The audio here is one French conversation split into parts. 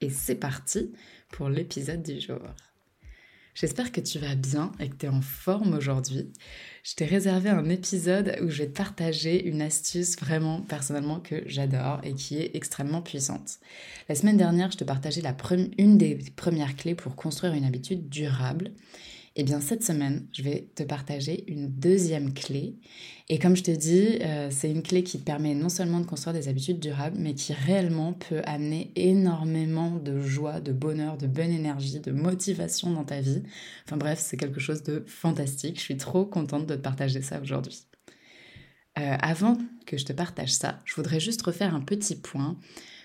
et c'est parti pour l'épisode du jour. J'espère que tu vas bien et que tu es en forme aujourd'hui. Je t'ai réservé un épisode où je vais te partager une astuce vraiment personnellement que j'adore et qui est extrêmement puissante. La semaine dernière, je te partageais la une des premières clés pour construire une habitude durable. Eh bien cette semaine, je vais te partager une deuxième clé. Et comme je te dis, euh, c'est une clé qui te permet non seulement de construire des habitudes durables, mais qui réellement peut amener énormément de joie, de bonheur, de bonne énergie, de motivation dans ta vie. Enfin bref, c'est quelque chose de fantastique. Je suis trop contente de te partager ça aujourd'hui. Euh, avant que je te partage ça, je voudrais juste refaire un petit point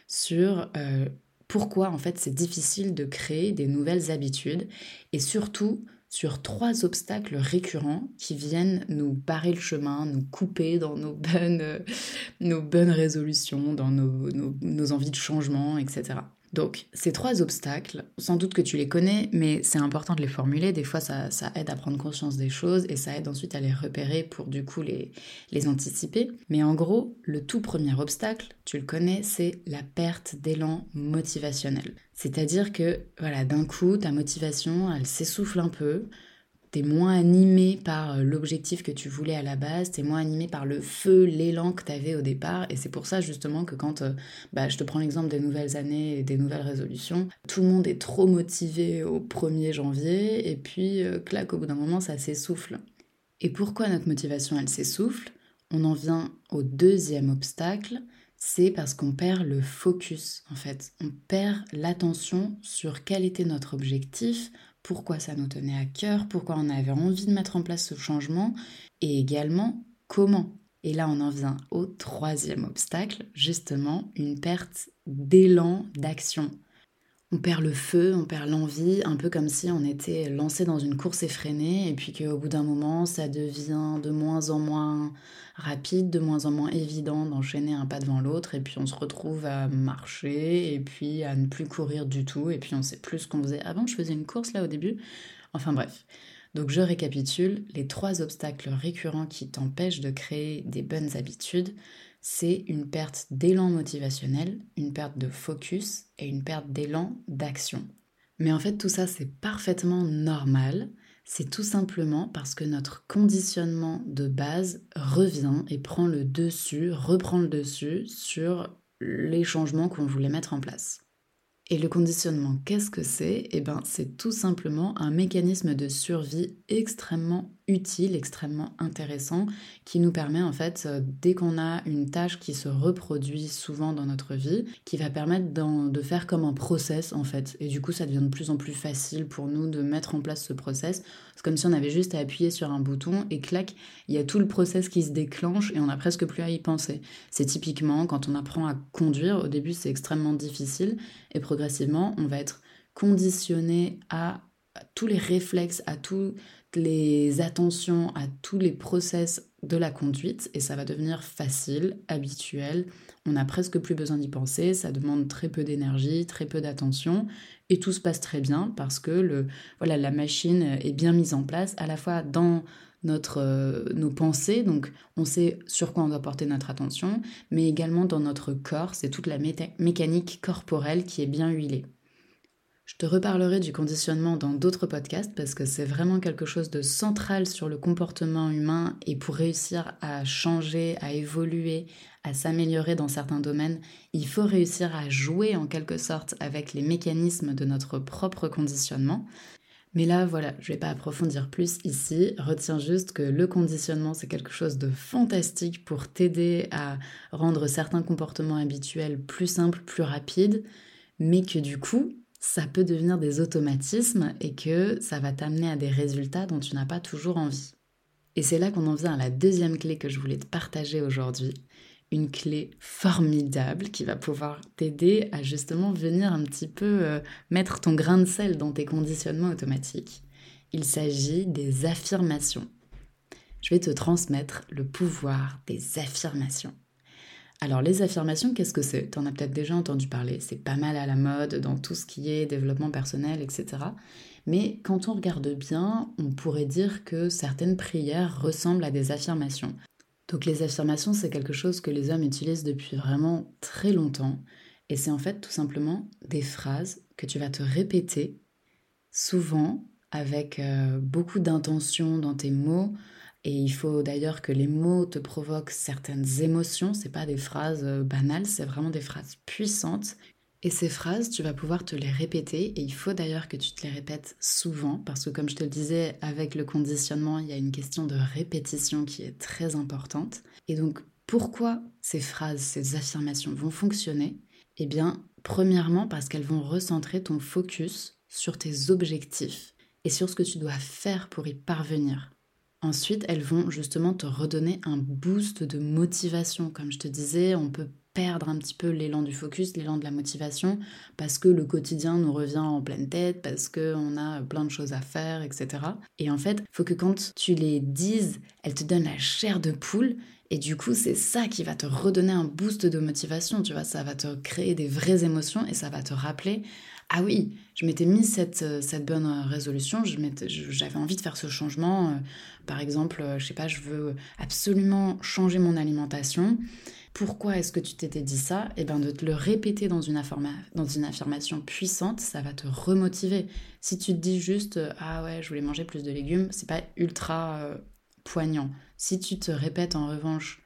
sur euh, pourquoi en fait c'est difficile de créer des nouvelles habitudes et surtout sur trois obstacles récurrents qui viennent nous barrer le chemin, nous couper dans nos bonnes, nos bonnes résolutions, dans nos, nos envies de changement, etc. Donc, ces trois obstacles, sans doute que tu les connais, mais c'est important de les formuler. Des fois, ça, aide à prendre conscience des choses et ça aide ensuite à les repérer pour du coup les, les anticiper. Mais en gros, le tout premier obstacle, tu le connais, c'est la perte d'élan motivationnel. C'est-à-dire que, voilà, d'un coup, ta motivation, elle s'essouffle un peu, t'es moins animé par euh, l'objectif que tu voulais à la base, t'es moins animé par le feu, l'élan que t'avais au départ. Et c'est pour ça justement que quand, euh, bah, je te prends l'exemple des nouvelles années et des nouvelles résolutions, tout le monde est trop motivé au 1er janvier et puis, euh, clac, au bout d'un moment, ça s'essouffle. Et pourquoi notre motivation, elle s'essouffle? On en vient au deuxième obstacle, c'est parce qu'on perd le focus en fait. On perd l'attention sur quel était notre objectif, pourquoi ça nous tenait à cœur, pourquoi on avait envie de mettre en place ce changement et également comment. Et là, on en vient au troisième obstacle, justement, une perte d'élan d'action. On perd le feu, on perd l'envie, un peu comme si on était lancé dans une course effrénée et puis qu'au bout d'un moment, ça devient de moins en moins rapide, de moins en moins évident d'enchaîner un pas devant l'autre, et puis on se retrouve à marcher, et puis à ne plus courir du tout, et puis on sait plus ce qu'on faisait avant. Je faisais une course là au début. Enfin bref. Donc je récapitule, les trois obstacles récurrents qui t'empêchent de créer des bonnes habitudes, c'est une perte d'élan motivationnel, une perte de focus et une perte d'élan d'action. Mais en fait tout ça c'est parfaitement normal c'est tout simplement parce que notre conditionnement de base revient et prend le dessus, reprend le dessus sur les changements qu'on voulait mettre en place. Et le conditionnement, qu'est-ce que c'est? Eh bien, c'est tout simplement un mécanisme de survie extrêmement utile, extrêmement intéressant, qui nous permet en fait, euh, dès qu'on a une tâche qui se reproduit souvent dans notre vie, qui va permettre de faire comme un process en fait. Et du coup, ça devient de plus en plus facile pour nous de mettre en place ce process. C'est comme si on avait juste à appuyer sur un bouton et clac, il y a tout le process qui se déclenche et on n'a presque plus à y penser. C'est typiquement quand on apprend à conduire, au début c'est extrêmement difficile et progressivement on va être conditionné à tous les réflexes, à tout, les attentions à tous les process de la conduite et ça va devenir facile, habituel. On n'a presque plus besoin d'y penser, ça demande très peu d'énergie, très peu d'attention et tout se passe très bien parce que le, voilà, la machine est bien mise en place à la fois dans notre, euh, nos pensées, donc on sait sur quoi on doit porter notre attention, mais également dans notre corps, c'est toute la mécanique corporelle qui est bien huilée. Je te reparlerai du conditionnement dans d'autres podcasts parce que c'est vraiment quelque chose de central sur le comportement humain et pour réussir à changer, à évoluer, à s'améliorer dans certains domaines, il faut réussir à jouer en quelque sorte avec les mécanismes de notre propre conditionnement. Mais là, voilà, je ne vais pas approfondir plus ici. Retiens juste que le conditionnement, c'est quelque chose de fantastique pour t'aider à rendre certains comportements habituels plus simples, plus rapides, mais que du coup, ça peut devenir des automatismes et que ça va t'amener à des résultats dont tu n'as pas toujours envie. Et c'est là qu'on en vient à la deuxième clé que je voulais te partager aujourd'hui. une clé formidable qui va pouvoir t'aider à justement venir un petit peu euh, mettre ton grain de sel dans tes conditionnements automatiques. Il s'agit des affirmations. Je vais te transmettre le pouvoir des affirmations. Alors les affirmations, qu'est-ce que c'est? Tu en as peut-être déjà entendu parler, c'est pas mal à la mode dans tout ce qui est développement personnel, etc. Mais quand on regarde bien, on pourrait dire que certaines prières ressemblent à des affirmations. Donc les affirmations, c'est quelque chose que les hommes utilisent depuis vraiment très longtemps. Et c'est en fait tout simplement des phrases que tu vas te répéter souvent avec euh, beaucoup d'intention dans tes mots, et il faut d'ailleurs que les mots te provoquent certaines émotions. C'est pas des phrases euh, banales, c'est vraiment des phrases puissantes. Et ces phrases, tu vas pouvoir te les répéter. Et il faut d'ailleurs que tu te les répètes souvent, parce que comme je te le disais, avec le conditionnement, il y a une question de répétition qui est très importante. Et donc, pourquoi ces phrases, ces affirmations vont fonctionner? Eh bien, premièrement, parce qu'elles vont recentrer ton focus sur tes objectifs et sur ce que tu dois faire pour y parvenir. Ensuite, elles vont justement te redonner un boost de motivation. Comme je te disais, on peut perdre un petit peu l'élan du focus, l'élan de la motivation, parce que le quotidien nous revient en pleine tête, parce qu'on a plein de choses à faire, etc. Et en fait, faut que quand tu les dises, elles te donnent la chair de poule, et du coup, c'est ça qui va te redonner un boost de motivation, tu vois, ça va te créer des vraies émotions et ça va te rappeler ah oui, je m'étais mis cette, euh, cette bonne euh, résolution, j'avais envie de faire ce changement. Euh, par exemple, je sais pas, je veux absolument changer mon alimentation. Pourquoi est-ce que tu t'étais dit ça? Eh bien, de te le répéter dans une, dans une affirmation puissante, ça va te remotiver. Si tu te dis juste ah ouais, je voulais manger plus de légumes, c'est pas ultra poignant. Si tu te répètes en revanche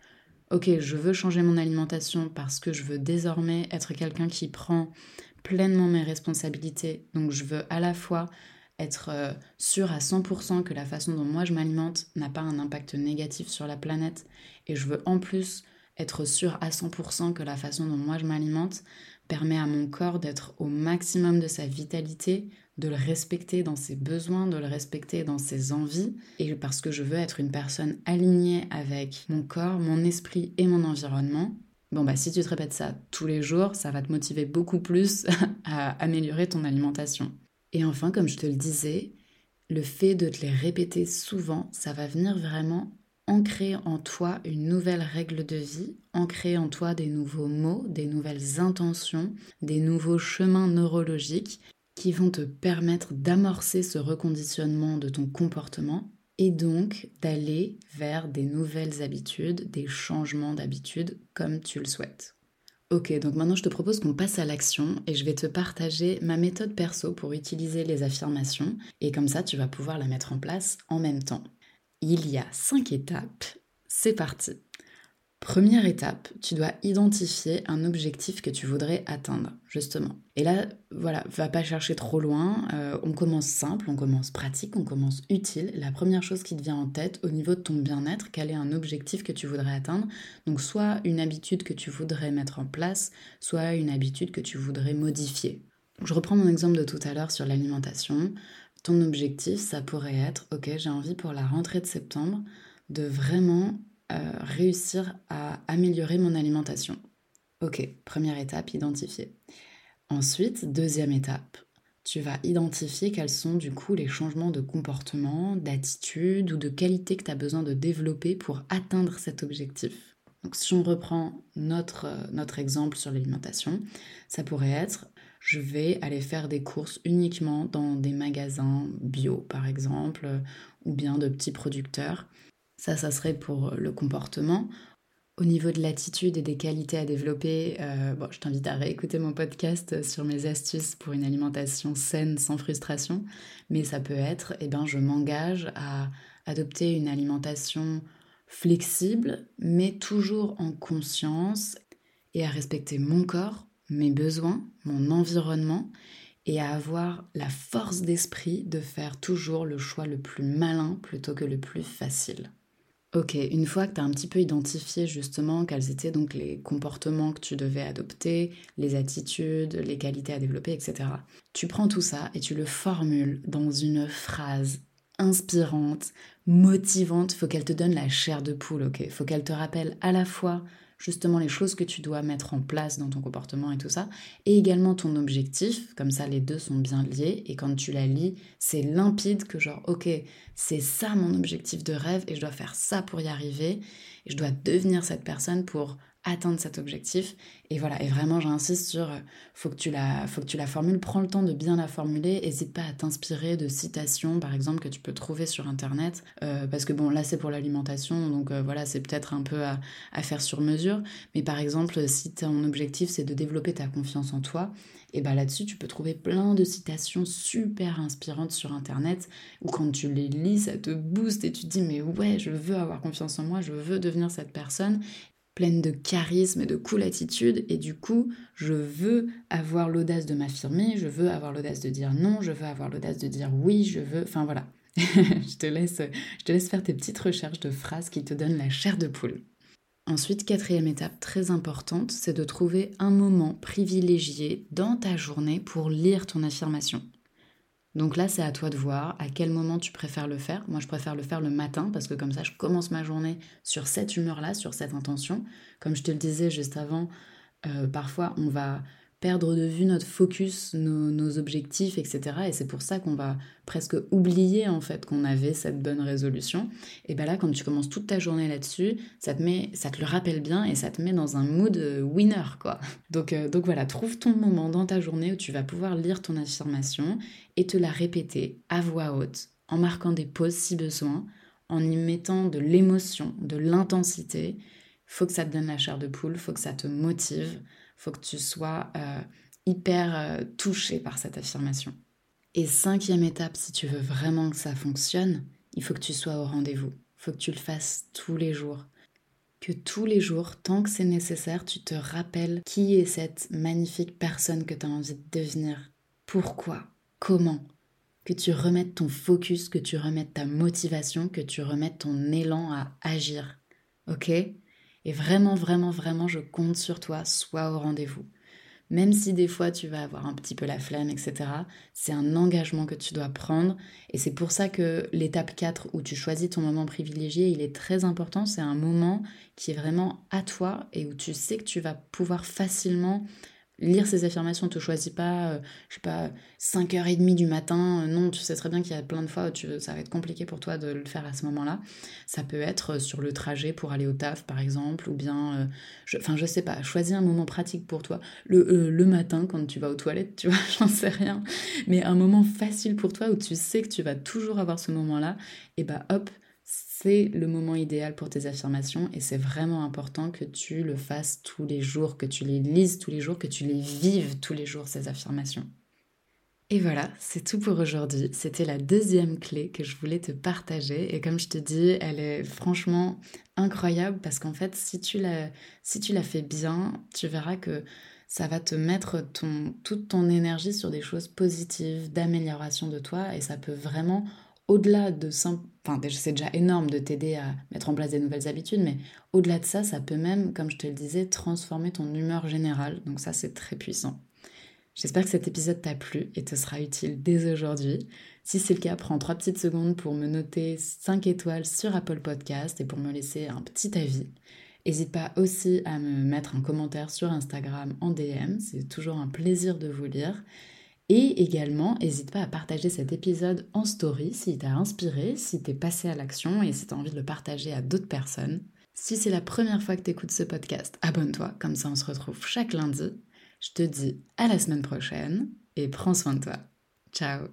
Ok, je veux changer mon alimentation parce que je veux désormais être quelqu'un qui prend pleinement mes responsabilités. Donc je veux à la fois être euh, sûr à 100% que la façon dont moi je m'alimente n'a pas un impact négatif sur la planète et je veux en plus être sûr à 100% que la façon dont moi je m'alimente permet à mon corps d'être au maximum de sa vitalité, de le respecter dans ses besoins, de le respecter dans ses envies, et parce que je veux être une personne alignée avec mon corps, mon esprit et mon environnement, Bon, bah, si tu te répètes ça tous les jours, ça va te motiver beaucoup plus à améliorer ton alimentation. Et enfin, comme je te le disais, le fait de te les répéter souvent, ça va venir vraiment ancrer en toi une nouvelle règle de vie, ancrer en toi des nouveaux mots, des nouvelles intentions, des nouveaux chemins neurologiques qui vont te permettre d'amorcer ce reconditionnement de ton comportement et donc d'aller vers des nouvelles habitudes, des changements d'habitudes comme tu le souhaites. Ok, donc maintenant je te propose qu'on passe à l'action et je vais te partager ma méthode perso pour utiliser les affirmations et comme ça tu vas pouvoir la mettre en place en même temps. Il y a cinq étapes, c'est parti. Première étape, tu dois identifier un objectif que tu voudrais atteindre, justement. Et là, voilà, va pas chercher trop loin. Euh, on commence simple, on commence pratique, on commence utile. La première chose qui te vient en tête au niveau de ton bien-être, quel est un objectif que tu voudrais atteindre? Donc, soit une habitude que tu voudrais mettre en place, soit une habitude que tu voudrais modifier. Je reprends mon exemple de tout à l'heure sur l'alimentation. Ton objectif, ça pourrait être, ok, j'ai envie pour la rentrée de septembre de vraiment euh, réussir à améliorer mon alimentation. Ok, première étape, identifier. Ensuite, deuxième étape, tu vas identifier quels sont du coup les changements de comportement, d'attitude ou de qualité que tu as besoin de développer pour atteindre cet objectif. Donc si on reprend notre, euh, notre exemple sur l'alimentation, ça pourrait être je vais aller faire des courses uniquement dans des magasins bio par exemple, ou bien de petits producteurs ça, ça serait pour le comportement. Au niveau de l'attitude et des qualités à développer, euh, je t'invite à réécouter mon podcast sur mes astuces pour une alimentation saine sans frustration. Mais ça peut être, eh ben, je m'engage à adopter une alimentation flexible, mais toujours en conscience et à respecter mon corps, mes besoins, mon environnement et à avoir la force d'esprit de faire toujours le choix le plus malin plutôt que le plus facile. Ok, une fois que tu as un petit peu identifié justement quels étaient donc les comportements que tu devais adopter, les attitudes, les qualités à développer, etc. Tu prends tout ça et tu le formules dans une phrase inspirante, motivante. Faut qu'elle te donne la chair de poule, ok Faut qu'elle te rappelle à la fois justement les choses que tu dois mettre en place dans ton comportement et tout ça, et également ton objectif, comme ça les deux sont bien liés, et quand tu la lis, c'est limpide que genre, ok, c'est ça mon objectif de rêve, et je dois faire ça pour y arriver, et je dois devenir cette personne pour atteindre cet objectif. Et voilà, et vraiment j'insiste sur, euh, faut que, tu la, faut que tu la formules, prends le temps de bien la formuler, n'hésite pas à t'inspirer de citations par exemple que tu peux trouver sur internet, euh, parce que bon là c'est pour l'alimentation, donc euh, voilà c'est peut-être un peu à, à, faire sur mesure, mais par exemple si ton objectif c'est de développer ta confiance en toi, et bien là-dessus tu peux trouver plein de citations super inspirantes sur internet, où quand tu les lis ça te booste et tu te dis mais ouais je veux avoir confiance en moi, je veux devenir cette personne, pleine de charisme et de cool attitude et du coup je veux avoir l'audace de m'affirmer, je veux avoir l'audace de dire non, je veux avoir l'audace de dire oui, je veux, enfin voilà. je, te laisse, je te laisse faire tes petites recherches de phrases qui te donnent la chair de poule. Ensuite, quatrième étape très importante, c'est de trouver un moment privilégié dans ta journée pour lire ton affirmation. Donc là, c'est à toi de voir à quel moment tu préfères le faire. Moi, je préfère le faire le matin parce que comme ça, je commence ma journée sur cette humeur-là, sur cette intention. Comme je te le disais juste avant, euh, parfois, on va perdre de vue notre focus, nos, objectifs, etc. Et c'est pour ça qu'on va presque oublier en fait qu'on avait cette bonne résolution. Et bien là, quand tu commences toute ta journée là-dessus, ça te met, ça te le rappelle bien et ça te met dans un mood euh, winner quoi. Donc, euh, donc voilà, trouve ton moment dans ta journée où tu vas pouvoir lire ton affirmation et te la répéter à voix haute, en marquant des pauses si besoin, en y mettant de l'émotion, de l'intensité. Faut que ça te donne la chair de poule, faut que ça te motive faut que tu sois euh, hyper euh, touché par cette affirmation. Et cinquième étape, si tu veux vraiment que ça fonctionne, il faut que tu sois au rendez-vous. Il faut que tu le fasses tous les jours. Que tous les jours, tant que c'est nécessaire, tu te rappelles qui est cette magnifique personne que tu as envie de devenir. Pourquoi? Comment? Que tu remettes ton focus, que tu remettes ta motivation, que tu remettes ton élan à agir. Ok? Et vraiment, vraiment, vraiment, je compte sur toi, sois au rendez-vous. Même si des fois tu vas avoir un petit peu la flemme, etc., c'est un engagement que tu dois prendre. Et c'est pour ça que l'étape 4 où tu choisis ton moment privilégié, il est très important. C'est un moment qui est vraiment à toi et où tu sais que tu vas pouvoir facilement lire ces affirmations, te choisis pas, euh, je sais pas, 5h30 du matin. Euh, non, tu sais très bien qu'il y a plein de fois où ça va être compliqué pour toi de le faire à ce moment-là. Ça peut être euh, sur le trajet pour aller au taf, par exemple, ou bien, enfin, je, sais pas, choisis un moment pratique pour toi. Le, le matin, quand tu vas aux toilettes, tu vois, j'en sais rien. Mais un moment facile pour toi où tu sais que tu vas toujours avoir ce moment-là, et bah hop, c'est le moment idéal pour tes affirmations et c'est vraiment important que tu le fasses tous les jours, que tu les lises tous les jours, que tu les vives tous les jours, ces affirmations. Et voilà, c'est tout pour aujourd'hui. C'était la deuxième clé que je voulais te partager. Et comme je te dis, elle est franchement incroyable parce qu'en fait, si tu la, fais bien, tu verras que ça va te mettre ton, toute ton énergie sur des choses positives, d'amélioration de toi et ça peut vraiment au-delà de simple... Enfin, c'est déjà énorme de t'aider à mettre en place des nouvelles habitudes, mais au-delà de ça, ça peut même, comme je te le disais, transformer ton humeur générale. Donc ça, c'est très puissant. J'espère que cet épisode t'a plu et te sera utile dès aujourd'hui. Si c'est le cas, prends 3 petites secondes pour me noter 5 étoiles sur Apple Podcast et pour me laisser un petit avis. N'hésite pas aussi à me mettre un commentaire sur Instagram en DM, c'est toujours un plaisir de vous lire. Et également, n'hésite pas à partager cet épisode en story s'il t'a inspiré, si t'es passé à l'action et si t'as envie de le partager à d'autres personnes. Si c'est la première fois que t'écoutes ce podcast, abonne-toi, comme ça on se retrouve chaque lundi. Je te dis à la semaine prochaine et prends soin de toi. Ciao